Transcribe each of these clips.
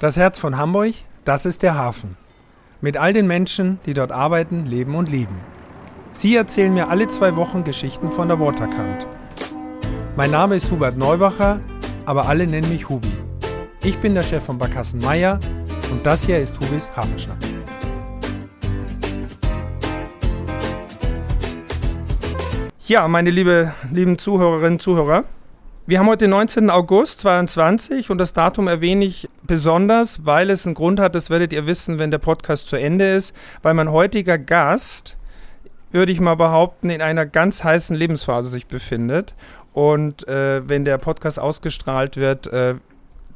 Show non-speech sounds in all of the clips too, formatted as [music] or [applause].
Das Herz von Hamburg, das ist der Hafen. Mit all den Menschen, die dort arbeiten, leben und lieben. Sie erzählen mir alle zwei Wochen Geschichten von der Waterkant. Mein Name ist Hubert Neubacher, aber alle nennen mich Hubi. Ich bin der Chef von Barkassen Meier und das hier ist Hubis Hafenschnack. Ja, meine liebe, lieben Zuhörerinnen und Zuhörer, wir haben heute den 19. August 2022 und das Datum erwähne ich besonders, weil es einen Grund hat, das werdet ihr wissen, wenn der Podcast zu Ende ist, weil mein heutiger Gast, würde ich mal behaupten, in einer ganz heißen Lebensphase sich befindet. Und äh, wenn der Podcast ausgestrahlt wird, äh,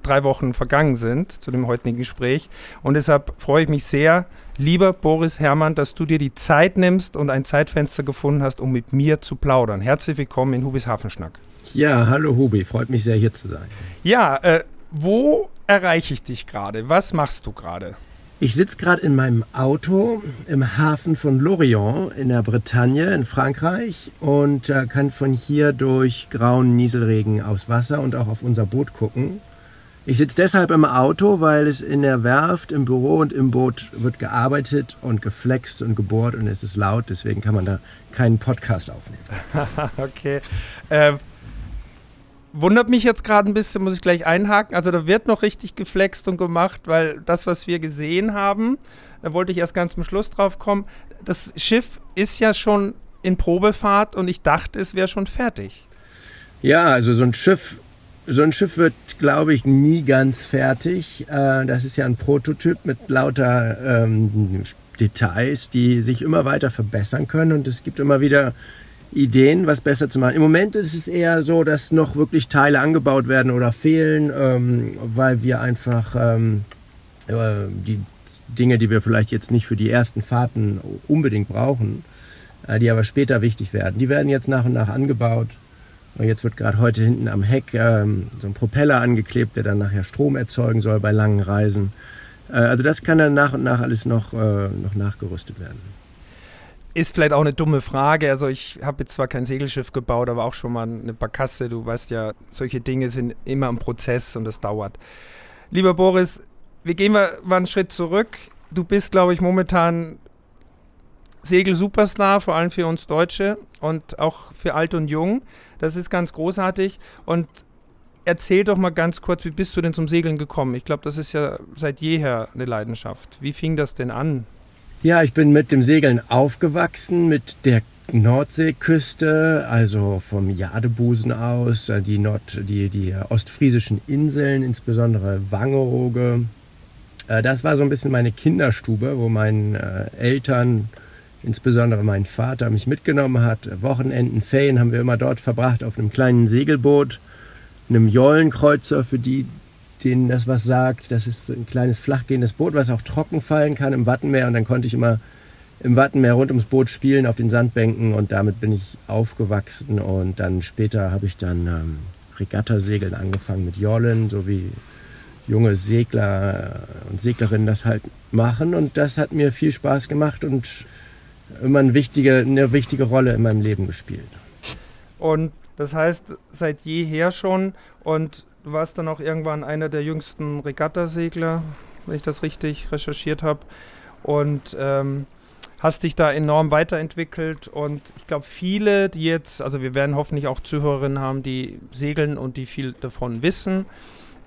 drei Wochen vergangen sind zu dem heutigen Gespräch. Und deshalb freue ich mich sehr, lieber Boris Herrmann, dass du dir die Zeit nimmst und ein Zeitfenster gefunden hast, um mit mir zu plaudern. Herzlich willkommen in Hubis Hafenschnack. Ja, hallo Hubi, freut mich sehr hier zu sein. Ja, äh, wo erreiche ich dich gerade? Was machst du gerade? Ich sitze gerade in meinem Auto im Hafen von Lorient in der Bretagne in Frankreich und äh, kann von hier durch grauen Nieselregen aufs Wasser und auch auf unser Boot gucken. Ich sitze deshalb im Auto, weil es in der Werft, im Büro und im Boot wird gearbeitet und geflext und gebohrt und es ist laut, deswegen kann man da keinen Podcast aufnehmen. [laughs] okay. Äh, wundert mich jetzt gerade ein bisschen, muss ich gleich einhaken. Also da wird noch richtig geflext und gemacht, weil das, was wir gesehen haben, da wollte ich erst ganz zum Schluss drauf kommen. Das Schiff ist ja schon in Probefahrt und ich dachte, es wäre schon fertig. Ja, also so ein Schiff, so ein Schiff wird, glaube ich, nie ganz fertig. Äh, das ist ja ein Prototyp mit lauter ähm, Details, die sich immer weiter verbessern können und es gibt immer wieder Ideen, was besser zu machen. Im Moment ist es eher so, dass noch wirklich Teile angebaut werden oder fehlen, ähm, weil wir einfach ähm, äh, die Dinge, die wir vielleicht jetzt nicht für die ersten Fahrten unbedingt brauchen, äh, die aber später wichtig werden, die werden jetzt nach und nach angebaut. Und jetzt wird gerade heute hinten am Heck ähm, so ein Propeller angeklebt, der dann nachher Strom erzeugen soll bei langen Reisen. Äh, also das kann dann nach und nach alles noch, äh, noch nachgerüstet werden. Ist vielleicht auch eine dumme Frage. Also ich habe jetzt zwar kein Segelschiff gebaut, aber auch schon mal eine Barkasse. Du weißt ja, solche Dinge sind immer im Prozess und das dauert. Lieber Boris, wir gehen mal, einen Schritt zurück. Du bist, glaube ich, momentan Segel-Superstar, vor allem für uns Deutsche und auch für alt und jung. Das ist ganz großartig. Und erzähl doch mal ganz kurz, wie bist du denn zum Segeln gekommen? Ich glaube, das ist ja seit jeher eine Leidenschaft. Wie fing das denn an? Ja, ich bin mit dem Segeln aufgewachsen, mit der Nordseeküste, also vom Jadebusen aus, äh, die, Nord-, die, die ostfriesischen Inseln, insbesondere Wangerooge. Äh, das war so ein bisschen meine Kinderstube, wo meine äh, Eltern, insbesondere mein Vater, mich mitgenommen hat. Wochenenden, Ferien haben wir immer dort verbracht auf einem kleinen Segelboot, einem Jollenkreuzer für die, denen das was sagt. Das ist ein kleines flachgehendes Boot, was auch trocken fallen kann im Wattenmeer. Und dann konnte ich immer im Wattenmeer rund ums Boot spielen auf den Sandbänken und damit bin ich aufgewachsen. Und dann später habe ich dann ähm, Regattasegeln angefangen mit Jollen, so wie junge Segler und Seglerinnen das halt machen. Und das hat mir viel Spaß gemacht und immer eine wichtige, eine wichtige Rolle in meinem Leben gespielt. Und das heißt, seit jeher schon und Du warst dann auch irgendwann einer der jüngsten Regattasegler, wenn ich das richtig recherchiert habe. Und ähm, hast dich da enorm weiterentwickelt. Und ich glaube, viele, die jetzt, also wir werden hoffentlich auch Zuhörerinnen haben, die segeln und die viel davon wissen.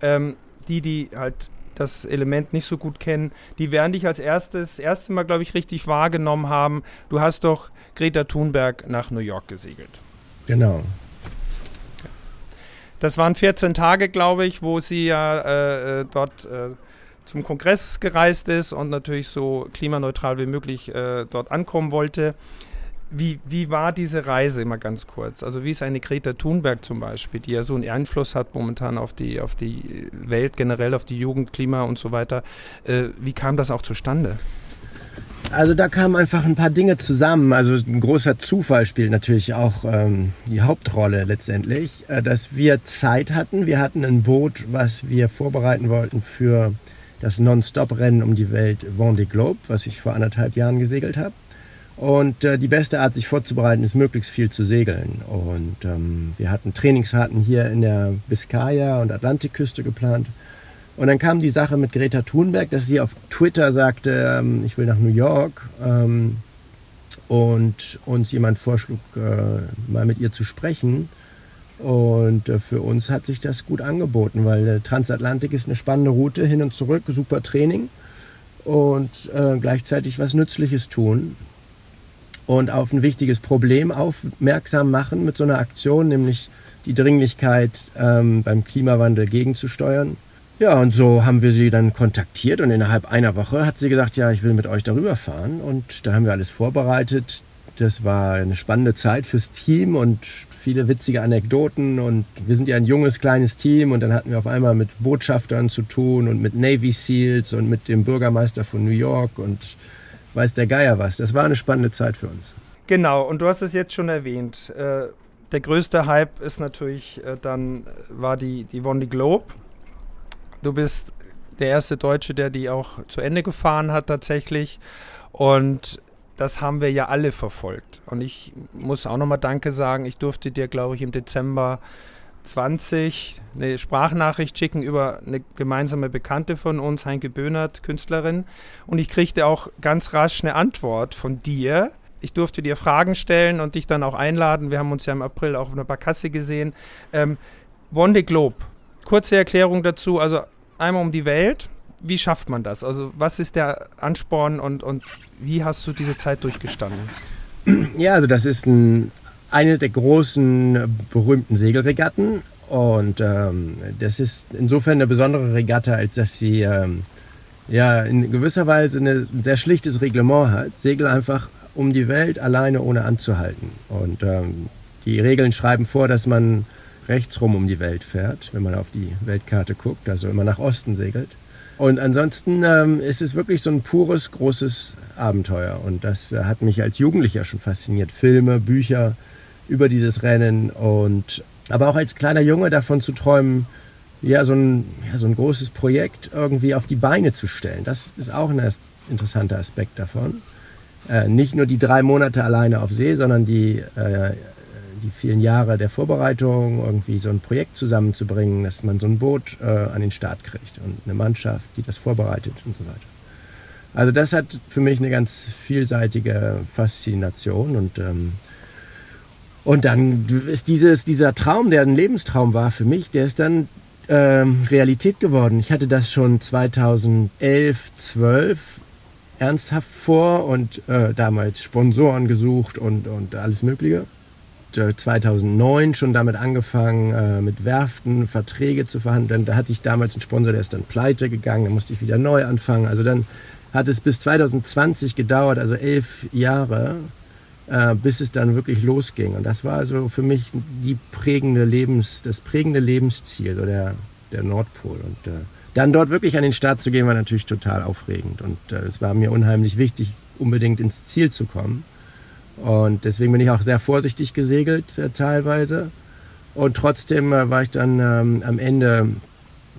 Ähm, die, die halt das Element nicht so gut kennen, die werden dich als erstes, erste Mal, glaube ich, richtig wahrgenommen haben. Du hast doch Greta Thunberg nach New York gesegelt. Genau. Das waren 14 Tage, glaube ich, wo sie ja äh, äh, dort äh, zum Kongress gereist ist und natürlich so klimaneutral wie möglich äh, dort ankommen wollte. Wie, wie war diese Reise immer ganz kurz? Also wie ist eine Greta Thunberg zum Beispiel, die ja so einen Einfluss hat momentan auf die, auf die Welt generell, auf die Jugend, Klima und so weiter. Äh, wie kam das auch zustande? Also da kamen einfach ein paar Dinge zusammen. Also ein großer Zufall spielt natürlich auch ähm, die Hauptrolle letztendlich, äh, dass wir Zeit hatten. Wir hatten ein Boot, was wir vorbereiten wollten für das Non-Stop-Rennen um die Welt Vendée Globe, was ich vor anderthalb Jahren gesegelt habe. Und äh, die beste Art, sich vorzubereiten, ist möglichst viel zu segeln. Und ähm, wir hatten Trainingsfahrten hier in der Biskaya- und Atlantikküste geplant Und dann kam die Sache mit Greta Thunberg, dass sie auf Twitter sagte, ähm, ich will nach New York. Ähm, und uns jemand vorschlug, äh, mal mit ihr zu sprechen. Und äh, für uns hat sich das gut angeboten, weil äh, Transatlantik ist eine spannende Route hin und zurück, super Training und äh, gleichzeitig was Nützliches tun und auf ein wichtiges Problem aufmerksam machen mit so einer Aktion, nämlich die Dringlichkeit ähm, beim Klimawandel gegenzusteuern. Ja, und so haben wir sie dann kontaktiert und innerhalb einer Woche hat sie gesagt, ja, ich will mit euch darüber fahren. Und da haben wir alles vorbereitet. Das war eine spannende Zeit fürs Team und viele witzige Anekdoten. Und wir sind ja ein junges, kleines Team. Und dann hatten wir auf einmal mit Botschaftern zu tun und mit Navy SEALs und mit dem Bürgermeister von New York und weiß der Geier was. Das war eine spannende Zeit für uns. Genau, und du hast es jetzt schon erwähnt. Äh, der größte Hype ist natürlich äh, dann, war die, die Wondi Globe. Du bist der erste Deutsche, der die auch zu Ende gefahren hat tatsächlich. Und das haben wir ja alle verfolgt. Und ich muss auch nochmal Danke sagen. Ich durfte dir, glaube ich, im Dezember 20 eine Sprachnachricht schicken über eine gemeinsame Bekannte von uns, Heinke Böhnert, Künstlerin. Und ich kriegte auch ganz rasch eine Antwort von dir. Ich durfte dir Fragen stellen und dich dann auch einladen. Wir haben uns ja im April auch auf einer Barkasse gesehen. Ähm, Wonde Globe, kurze Erklärung dazu. Also einmal um die Welt. Wie schafft man das? Also was ist der Ansporn und, und wie hast du diese Zeit durchgestanden? Ja, also das ist ein, eine der großen berühmten Segelregatten und ähm, das ist insofern eine besondere Regatta, als dass sie ähm, ja in gewisser Weise eine, ein sehr schlichtes Reglement hat. Segel einfach um die Welt alleine ohne anzuhalten. Und ähm, die Regeln schreiben vor, dass man rechtsrum um die Welt fährt, wenn man auf die Weltkarte guckt, also immer nach Osten segelt. Und ansonsten ähm, ist es wirklich so ein pures, großes Abenteuer. Und das äh, hat mich als Jugendlicher schon fasziniert. Filme, Bücher über dieses Rennen und aber auch als kleiner Junge davon zu träumen, ja, so ein, ja, so ein großes Projekt irgendwie auf die Beine zu stellen. Das ist auch ein interessanter Aspekt davon. Äh, nicht nur die drei Monate alleine auf See, sondern die äh, die vielen Jahre der Vorbereitung, irgendwie so ein Projekt zusammenzubringen, dass man so ein Boot äh, an den Start kriegt und eine Mannschaft, die das vorbereitet und so weiter. Also das hat für mich eine ganz vielseitige Faszination und ähm, und dann ist dieses, dieser Traum, der ein Lebenstraum war für mich, der ist dann ähm, Realität geworden. Ich hatte das schon 2011, 12 ernsthaft vor und äh, damals Sponsoren gesucht und, und alles Mögliche. 2009 schon damit angefangen, äh, mit Werften Verträge zu verhandeln. Da hatte ich damals einen Sponsor, der ist dann pleite gegangen, da musste ich wieder neu anfangen. Also dann hat es bis 2020 gedauert, also elf Jahre, äh, bis es dann wirklich losging. Und das war also für mich die prägende Lebens, das prägende Lebensziel, so der, der Nordpol. Und äh, dann dort wirklich an den Start zu gehen, war natürlich total aufregend. Und äh, es war mir unheimlich wichtig, unbedingt ins Ziel zu kommen. Und deswegen bin ich auch sehr vorsichtig gesegelt äh, teilweise. Und trotzdem äh, war ich dann ähm, am Ende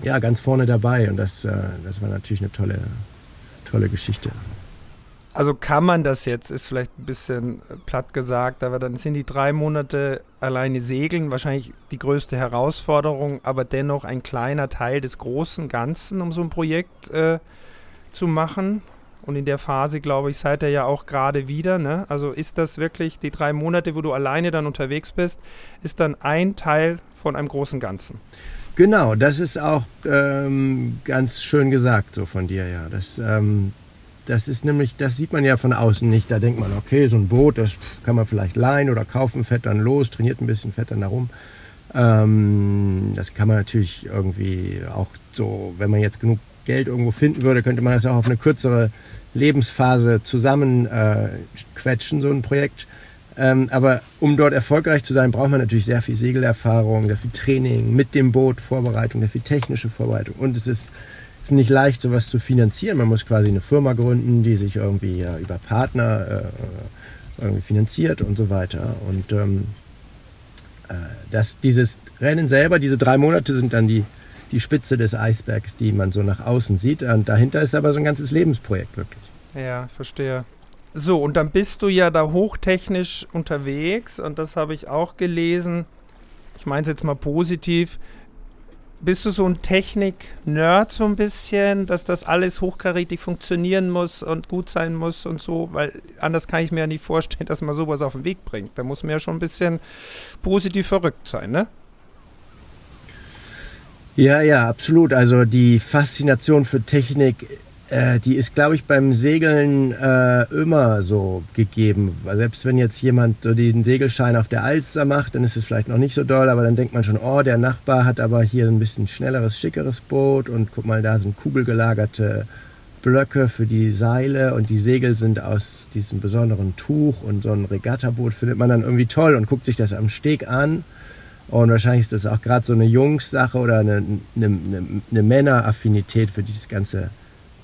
ja, ganz vorne dabei. Und das, äh, das war natürlich eine tolle, tolle Geschichte. Also kann man das jetzt, ist vielleicht ein bisschen äh, platt gesagt, aber dann sind die drei Monate alleine Segeln wahrscheinlich die größte Herausforderung, aber dennoch ein kleiner Teil des großen Ganzen, um so ein Projekt äh, zu machen. Und in der Phase, glaube ich, seid ihr ja auch gerade wieder. Ne? Also ist das wirklich die drei Monate, wo du alleine dann unterwegs bist, ist dann ein Teil von einem großen Ganzen. Genau, das ist auch ähm, ganz schön gesagt so von dir, ja. Das, ähm, das ist nämlich, das sieht man ja von außen nicht. Da denkt man, okay, so ein Boot, das kann man vielleicht leihen oder kaufen, fährt dann los, trainiert ein bisschen, fährt dann da rum. Ähm, das kann man natürlich irgendwie auch so, wenn man jetzt genug Geld irgendwo finden würde, könnte man das auch auf eine kürzere Lebensphase zusammenquetschen, äh, so ein Projekt. Ähm, aber um dort erfolgreich zu sein, braucht man natürlich sehr viel Segelerfahrung, sehr viel Training mit dem Boot, Vorbereitung, sehr viel technische Vorbereitung. Und es ist, ist nicht leicht, sowas zu finanzieren. Man muss quasi eine Firma gründen, die sich irgendwie ja, über Partner äh, irgendwie finanziert und so weiter. Und ähm, äh, das, dieses Rennen selber, diese drei Monate sind dann die die Spitze des Eisbergs, die man so nach außen sieht. Und dahinter ist aber so ein ganzes Lebensprojekt wirklich. Ja, verstehe. So, und dann bist du ja da hochtechnisch unterwegs und das habe ich auch gelesen. Ich meine es jetzt mal positiv. bist du so ein Technik-Nerd so ein bisschen, dass das alles hochkarätig funktionieren muss und gut sein muss und so? Weil anders kann ich mir ja nicht vorstellen, [laughs] dass man sowas auf den Weg bringt. Da muss man ja schon ein bisschen positiv verrückt sein, ne? Ja, ja, absolut. Also die Faszination für Technik äh, die ist, glaube ich, beim Segeln äh, immer so gegeben. Selbst wenn jetzt jemand so den Segelschein auf der Alster macht, dann ist es vielleicht noch nicht so doll, aber dann denkt man schon, oh, der Nachbar hat aber hier ein bisschen schnelleres, schickeres Boot und guck mal, da sind kugelgelagerte Blöcke für die Seile und die Segel sind aus diesem besonderen Tuch und so ein Regattaboot findet man dann irgendwie toll und guckt sich das am Steg an. Und wahrscheinlich ist das auch gerade so eine Jungs-Sache oder eine, eine, eine, eine Männeraffinität für dieses ganze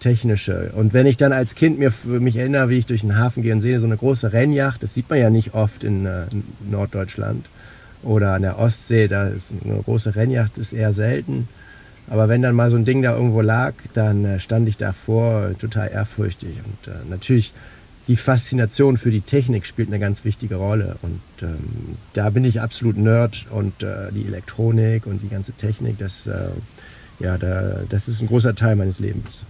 technische. Und wenn ich dann als Kind mir, mich erinnere, wie ich durch den Hafen gehe und sehe so eine große Rennjacht, das sieht man ja nicht oft in, äh, Norddeutschland oder an der Ostsee, da ist eine große Rennjacht ist eher selten. Aber wenn dann mal so ein Ding da irgendwo lag, dann äh, stand ich davor total ehrfürchtig. Und äh, natürlich die Faszination für die Technik spielt eine ganz wichtige Rolle. Und ähm, da bin ich absolut Nerd und äh, die Elektronik und die ganze Technik, das, äh, ja, da, das ist ein großer Teil meines Lebens.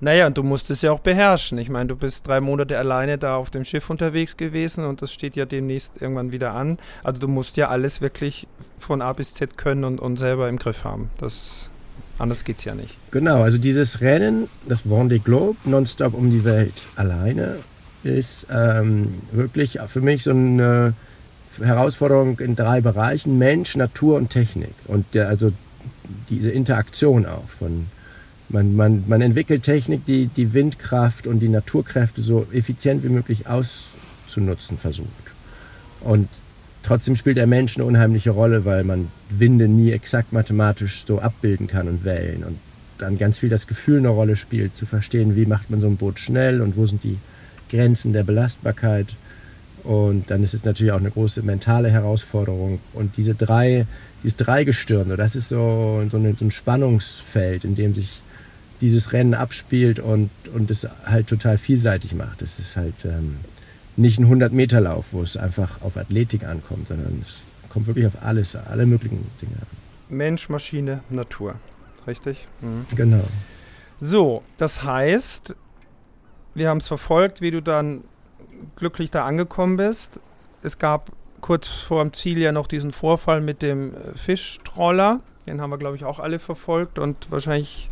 Naja, und du musst es ja auch beherrschen. Ich meine, du bist drei Monate alleine da auf dem Schiff unterwegs gewesen und das steht ja demnächst irgendwann wieder an. Also du musst ja alles wirklich von A bis Z können und, und selber im Griff haben. Das, anders geht es ja nicht. Genau, also dieses Rennen, das Vendée Globe, nonstop um die Welt alleine, ist ähm, wirklich für mich so eine Herausforderung in drei Bereichen: Mensch, Natur und Technik. Und der, also diese Interaktion auch von man, man, man entwickelt Technik, die die Windkraft und die Naturkräfte so effizient wie möglich auszunutzen versucht. Und trotzdem spielt der Mensch eine unheimliche Rolle, weil man Winde nie exakt mathematisch so abbilden kann und Wellen. Und dann ganz viel das Gefühl eine Rolle spielt, zu verstehen, wie macht man so ein Boot schnell und wo sind die Grenzen der Belastbarkeit. Und dann ist es natürlich auch eine große mentale Herausforderung. Und diese drei, dieses Dreigestirn, das ist so, eine, so ein Spannungsfeld, in dem sich dieses Rennen abspielt und, und es halt total vielseitig macht. Es ist halt ähm, nicht ein 100-Meter-Lauf, wo es einfach auf Athletik ankommt, sondern es kommt wirklich auf alles, alle möglichen Dinge an. Mensch, Maschine, Natur. Richtig? Mhm. Genau. So, das heißt, wir haben es verfolgt, wie du dann glücklich da angekommen bist. Es gab kurz vor dem Ziel ja noch diesen Vorfall mit dem äh, Fischtroller. Den haben wir, glaube ich, auch alle verfolgt und wahrscheinlich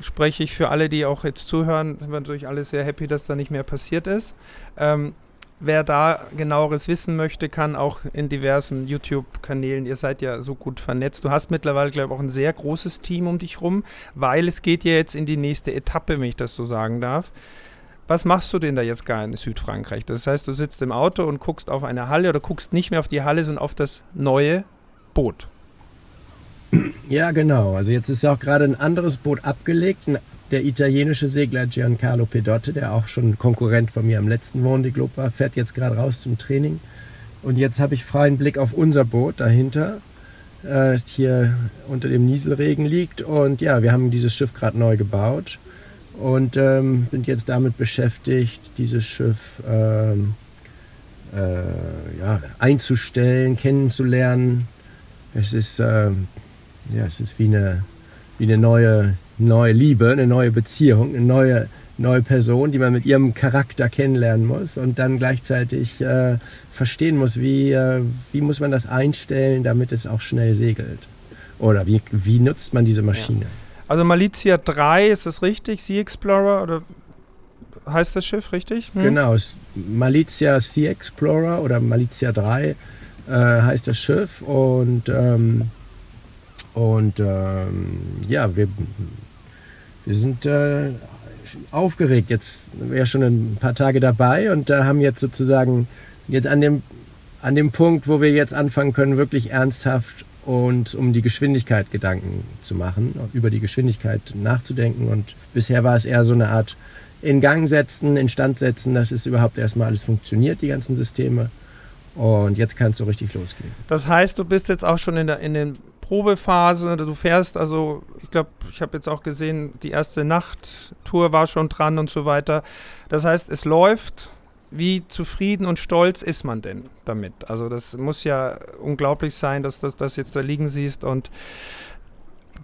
spreche ich für alle, die auch jetzt zuhören, sind wir natürlich alle sehr happy, dass da nicht mehr passiert ist. Ähm, wer da genaueres wissen möchte, kann auch in diversen YouTube-Kanälen, ihr seid ja so gut vernetzt. Du hast mittlerweile, glaube ich, auch ein sehr großes Team um dich rum, weil es geht ja jetzt in die nächste Etappe, wenn ich das so sagen darf. Was machst du denn da jetzt gar in Südfrankreich? Das heißt, du sitzt im Auto und guckst auf eine Halle oder guckst nicht mehr auf die Halle, sondern auf das neue Boot. Ja, genau. Also jetzt ist auch gerade ein anderes Boot abgelegt. Der italienische Segler Giancarlo Pedotte, der auch schon Konkurrent von mir am letzten Globe war, fährt jetzt gerade raus zum Training. Und jetzt habe ich freien Blick auf unser Boot dahinter, äh, das hier unter dem Nieselregen liegt. Und ja, wir haben dieses Schiff gerade neu gebaut und ähm, bin jetzt damit beschäftigt, dieses Schiff ähm, äh, ja, einzustellen, kennenzulernen. Es ist ähm, ja, es ist wie eine, wie eine neue, neue Liebe, eine neue Beziehung, eine neue, neue Person, die man mit ihrem Charakter kennenlernen muss und dann gleichzeitig äh, verstehen muss, wie, äh, wie muss man das einstellen, damit es auch schnell segelt. Oder wie, wie nutzt man diese Maschine? Ja. Also Malizia 3, ist das richtig? Sea Explorer oder heißt das Schiff richtig? Hm? Genau, Malizia Sea Explorer oder Malizia 3 äh, heißt das Schiff und ähm, und ähm, ja, wir, wir sind äh, aufgeregt. Jetzt wäre schon ein paar Tage dabei und äh, haben jetzt sozusagen jetzt an dem, an dem Punkt, wo wir jetzt anfangen können, wirklich ernsthaft und um die Geschwindigkeit Gedanken zu machen, über die Geschwindigkeit nachzudenken. Und bisher war es eher so eine Art in Gang setzen, instand setzen, dass es überhaupt erstmal alles funktioniert, die ganzen Systeme. Und jetzt kann es so richtig losgehen. Das heißt, du bist jetzt auch schon in, der, in den Probephase. Du fährst, also ich glaube, ich habe jetzt auch gesehen, die erste Nachttour war schon dran und so weiter. Das heißt, es läuft wie zufrieden und stolz ist man denn damit? Also das muss ja unglaublich sein, dass du das jetzt da liegen siehst und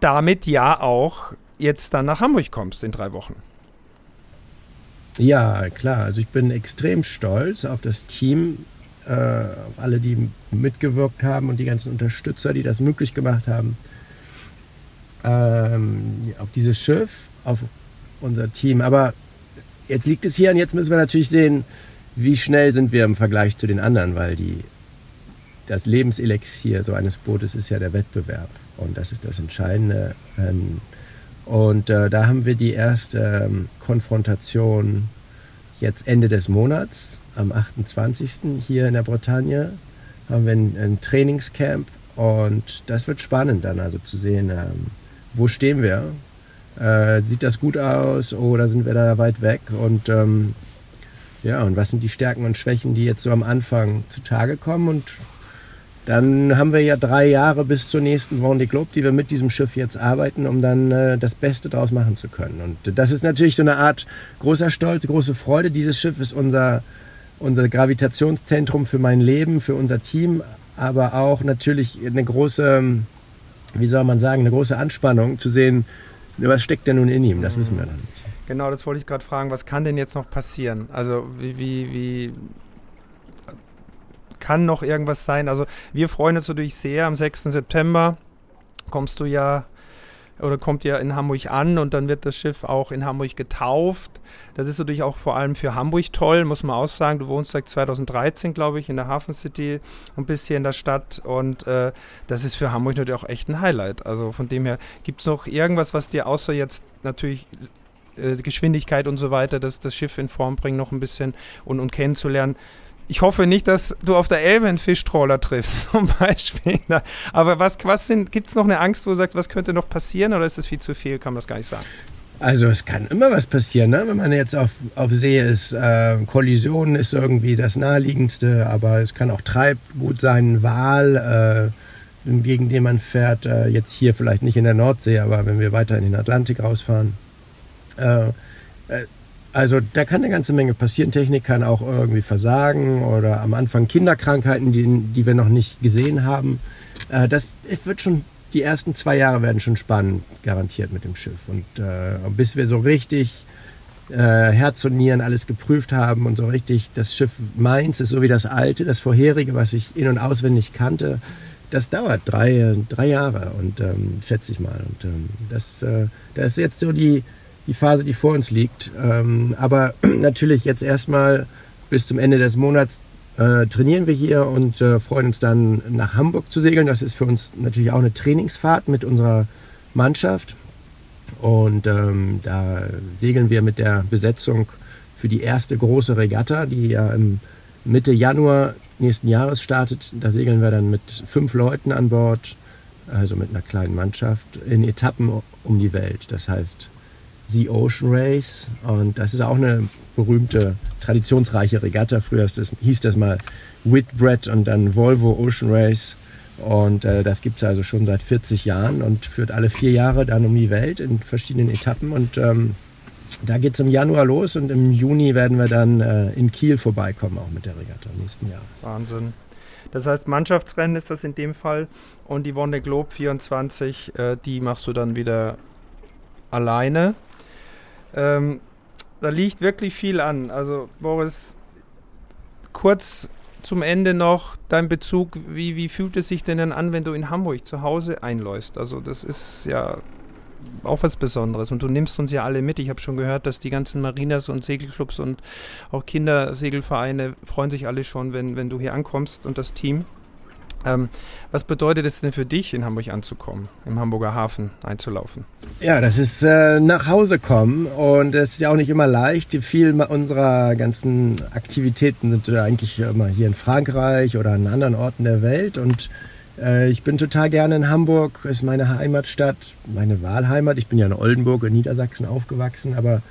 damit ja auch jetzt dann nach Hamburg kommst in drei Wochen. Ja, klar. Also ich bin extrem stolz auf das Team, äh, auf alle, die mitgewirkt haben und die ganzen Unterstützer, die das möglich gemacht haben. Ähm, auf dieses Schiff, auf unser Team. Aber jetzt liegt es hier und jetzt müssen wir natürlich sehen, wie schnell sind wir im Vergleich zu den anderen, weil die, das Lebenselixier so eines Bootes ist ja der Wettbewerb. Und das ist das Entscheidende. Ähm, und äh, da haben wir die erste ähm, Konfrontation jetzt Ende des Monats, am 28. hier in der Bretagne, haben wir ein, ein Trainingscamp. Und das wird spannend dann also zu sehen, ähm, wo stehen wir. Äh, sieht das gut aus oder sind wir da weit weg? Und ähm, ja, und was sind die Stärken und Schwächen, die jetzt so am Anfang zutage kommen? Und dann haben wir ja drei Jahre bis zur nächsten Vendée Globe, die wir mit diesem Schiff jetzt arbeiten, um dann äh, das Beste daraus machen zu können. Und das ist natürlich so eine Art großer Stolz, große Freude. Dieses Schiff ist unser, unser Gravitationszentrum für mein Leben, für unser Team, aber auch natürlich eine große, wie soll man sagen, eine große Anspannung zu sehen, was steckt denn nun in ihm, das wissen wir noch nicht. Genau, das wollte ich gerade fragen. Was kann denn jetzt noch passieren? Also wie, wie, wie kann noch irgendwas sein? Also wir freuen uns natürlich sehr. Am 6. September kommst du ja oder kommt ja in Hamburg an und dann wird das Schiff auch in Hamburg getauft. Das ist natürlich auch vor allem für Hamburg toll, muss man auch sagen. Du wohnst seit 2013, glaube ich, in der Hafen City und bist hier in der Stadt und äh, das ist für Hamburg natürlich auch echt ein Highlight. Also von dem her, gibt es noch irgendwas, was dir außer jetzt natürlich äh, Geschwindigkeit und so weiter, das, das Schiff in Form bringen, noch ein bisschen und, und kennenzulernen. Ich hoffe nicht, dass du auf der Elbe einen Fischtrawler triffst, [laughs] zum Beispiel. Aber was, was gibt es noch eine Angst, wo du sagst, was könnte noch passieren oder ist das viel zu viel? Kann man das gar nicht sagen? Also es kann immer was passieren, ne? wenn man jetzt auf, auf See ist. Äh, Kollision ist irgendwie das naheliegendste, aber es kann auch Treibgut sein, Wal, äh, gegen den man fährt. Äh, jetzt hier vielleicht nicht in der Nordsee, aber wenn wir weiter in den Atlantik rausfahren. Äh, äh, also da kann eine ganze Menge passieren. Technik kann auch irgendwie versagen oder am Anfang Kinderkrankheiten, die, die wir noch nicht gesehen haben. Äh, das wird schon, die ersten zwei Jahre werden schon spannend, garantiert mit dem Schiff. Und äh, bis wir so richtig äh, Herz und Nieren alles geprüft haben und so richtig das Schiff meins ist so wie das alte, das vorherige, was ich in- und auswendig kannte. Das dauert drei, drei Jahre und ähm, schätze ich mal. Und ähm, das, äh, das ist jetzt so die, die Phase, die vor uns liegt. Ähm, aber [clears throat] natürlich jetzt erstmal bis zum Ende des Monats äh, trainieren wir hier und äh, freuen uns dann nach Hamburg zu segeln. Das ist für uns natürlich auch eine Trainingsfahrt mit unserer Mannschaft. Und ähm, da segeln wir mit der Besetzung für die erste große Regatta, die ja im Mitte Januar nächsten Jahres startet. Da segeln wir dann mit fünf Leuten an Bord, also mit einer kleinen Mannschaft, in Etappen um die Welt. Das heißt, The Ocean Race. Und das ist auch eine berühmte, traditionsreiche Regatta. Früher das, hieß das mal Whitbread und dann Volvo Ocean Race. Und äh, das gibt es also schon seit 40 Jahren und führt alle vier Jahre dann um die Welt in verschiedenen Etappen. Und ähm, da geht es im Januar los und im Juni werden wir dann äh, in Kiel vorbeikommen, auch mit der Regatta nächsten Jahres. Wahnsinn. Das heißt, Mannschaftsrennen ist das in dem Fall und die Wonne Globe 24, äh, die machst du dann wieder alleine. Ähm, da liegt wirklich viel an. Also Boris, kurz zum Ende noch dein Bezug, wie, wie fühlt es sich denn dann an, wenn du in Hamburg zu Hause einläufst? Also das ist ja auch was Besonderes und du nimmst uns ja alle mit. Ich habe schon gehört, dass die ganzen Marinas und Segelclubs und auch Kindersegelvereine freuen sich alle schon, wenn, wenn du hier ankommst und das Team. Ähm, was bedeutet es denn für dich, in Hamburg anzukommen, im Hamburger Hafen einzulaufen? Ja, das ist äh, nach Hause kommen und es ist ja auch nicht immer leicht. Viel unserer ganzen Aktivitäten sind äh, eigentlich immer hier in Frankreich oder an anderen Orten der Welt und äh, ich bin total gerne in Hamburg, ist meine Heimatstadt, meine Wahlheimat. Ich bin ja in Oldenburg in Niedersachsen aufgewachsen, aber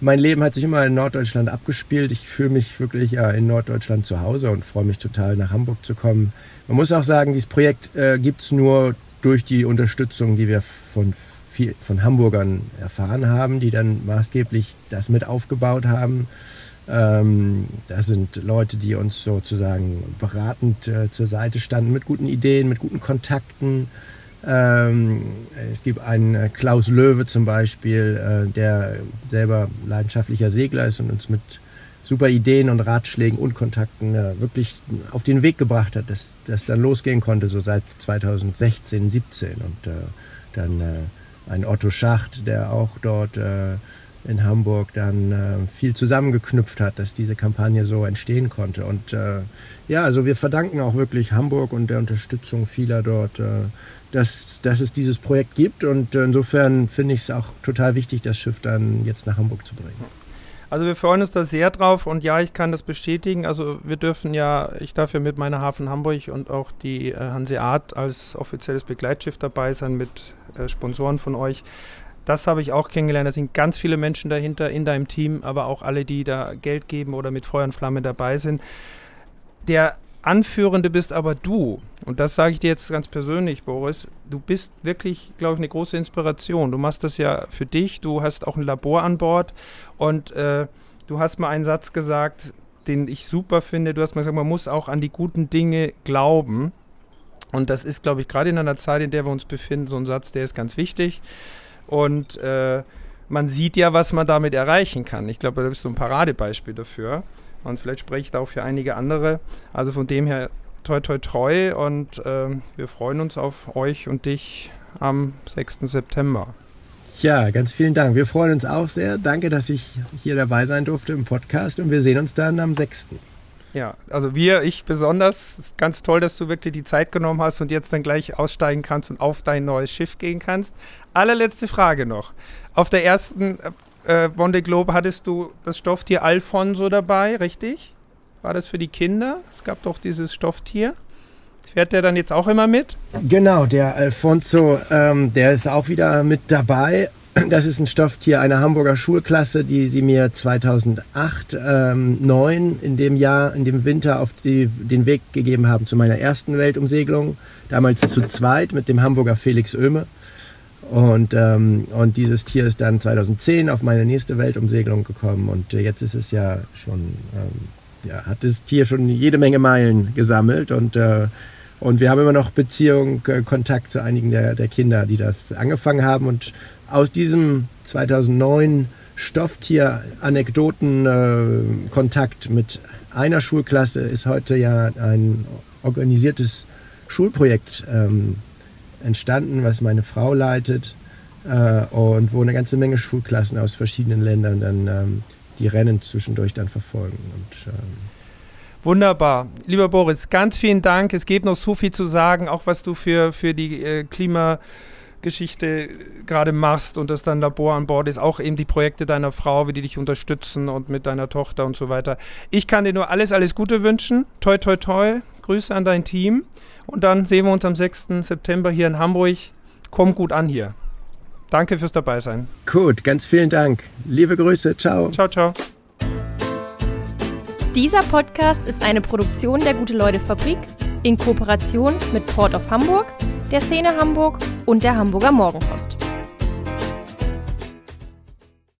mein Leben hat sich immer in Norddeutschland abgespielt. Ich fühle mich wirklich ja, in Norddeutschland zu Hause und freue mich total, nach Hamburg zu kommen. Man muss auch sagen, dieses Projekt äh, gibt es nur durch die Unterstützung, die wir von, von Hamburgern erfahren haben, die dann maßgeblich das mit aufgebaut haben. Ähm, da sind Leute, die uns sozusagen beratend äh, zur Seite standen mit guten Ideen, mit guten Kontakten. Ähm, es gibt einen äh, Klaus Löwe zum Beispiel, äh, der selber leidenschaftlicher Segler ist und uns mit super Ideen und Ratschlägen und Kontakten äh, wirklich auf den Weg gebracht hat, dass das dann losgehen konnte, so seit 2016, 17. Und äh, dann äh, ein Otto Schacht, der auch dort äh, in Hamburg dann äh, viel zusammengeknüpft hat, dass diese Kampagne so entstehen konnte. Und äh, ja, also wir verdanken auch wirklich Hamburg und der Unterstützung vieler dort, dass, dass es dieses Projekt gibt. Und insofern finde ich es auch total wichtig, das Schiff dann jetzt nach Hamburg zu bringen. Also wir freuen uns da sehr drauf und ja, ich kann das bestätigen. Also wir dürfen ja, ich darf ja mit meiner Hafen Hamburg und auch die äh, Hanseat als offizielles Begleitschiff dabei sein mit äh, Sponsoren von euch. Das habe ich auch kennengelernt. Da sind ganz viele Menschen dahinter in deinem Team, aber auch alle, die da Geld geben oder mit Feuer und Flamme dabei sind. Der Anführende bist aber du. Und das sage ich dir jetzt ganz persönlich, Boris. Du bist wirklich, glaube ich, eine große Inspiration. Du machst das ja für dich. Du hast auch ein Labor an Bord. Und äh, du hast mal einen Satz gesagt, den ich super finde. Du hast mal gesagt, man muss auch an die guten Dinge glauben. Und das ist, glaube ich, gerade in einer Zeit, in der wir uns befinden, so ein Satz, der ist ganz wichtig. Und äh, man sieht ja, was man damit erreichen kann. Ich glaube, da bist du ein Paradebeispiel dafür. Und vielleicht spreche ich da auch für einige andere. Also von dem her toi toi treu und äh, wir freuen uns auf euch und dich am 6. September. Ja, ganz vielen Dank. Wir freuen uns auch sehr. Danke, dass ich hier dabei sein durfte im Podcast und wir sehen uns dann am 6. Ja, also wir, ich besonders. Ganz toll, dass du wirklich die Zeit genommen hast und jetzt dann gleich aussteigen kannst und auf dein neues Schiff gehen kannst. Allerletzte Frage noch. Auf der ersten äh, Wonde Globe hattest du das Stofftier Alfonso dabei, richtig? War das für die Kinder? Es gab doch dieses Stofftier. Fährt der dann jetzt auch immer mit? Genau, der Alfonso, ähm, der ist auch wieder mit dabei. Das ist ein Stofftier einer Hamburger Schulklasse, die sie mir 2008, ähm, 9 in dem Jahr, in dem Winter auf die, den Weg gegeben haben zu meiner ersten Weltumsegelung. Damals zu zweit mit dem Hamburger Felix Oehme. Und, ähm, und dieses Tier ist dann 2010 auf meine nächste Weltumsegelung gekommen. Und äh, jetzt ist es ja schon, ähm, ja, hat das Tier schon jede Menge Meilen gesammelt. Und, äh, und wir haben immer noch Beziehung, äh, Kontakt zu einigen der, der Kinder, die das angefangen haben. Und aus diesem 2009 Stofftier-Anekdoten-Kontakt äh, mit einer Schulklasse ist heute ja ein organisiertes Schulprojekt ähm, entstanden, was meine Frau leitet äh, und wo eine ganze Menge Schulklassen aus verschiedenen Ländern dann ähm, die Rennen zwischendurch dann verfolgen. Und, ähm Wunderbar. Lieber Boris, ganz vielen Dank. Es gibt noch so viel zu sagen, auch was du für, für die äh, Klima- Geschichte gerade machst und das dann Labor an Bord ist, auch eben die Projekte deiner Frau, wie die dich unterstützen und mit deiner Tochter und so weiter. Ich kann dir nur alles, alles Gute wünschen. Toi, toi, toi. Grüße an dein Team. Und dann sehen wir uns am 6. September hier in Hamburg. Komm gut an hier. Danke fürs Dabeisein. Gut, ganz vielen Dank. Liebe Grüße. Ciao. Ciao, ciao. Dieser Podcast ist eine Produktion der Gute-Leute-Fabrik in Kooperation mit Port of Hamburg, der Szene Hamburg und der Hamburger Morgenpost.